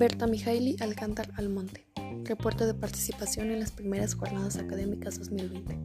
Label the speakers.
Speaker 1: Berta Mijaili Alcántar Almonte. Reporte de participación en las primeras jornadas académicas 2020.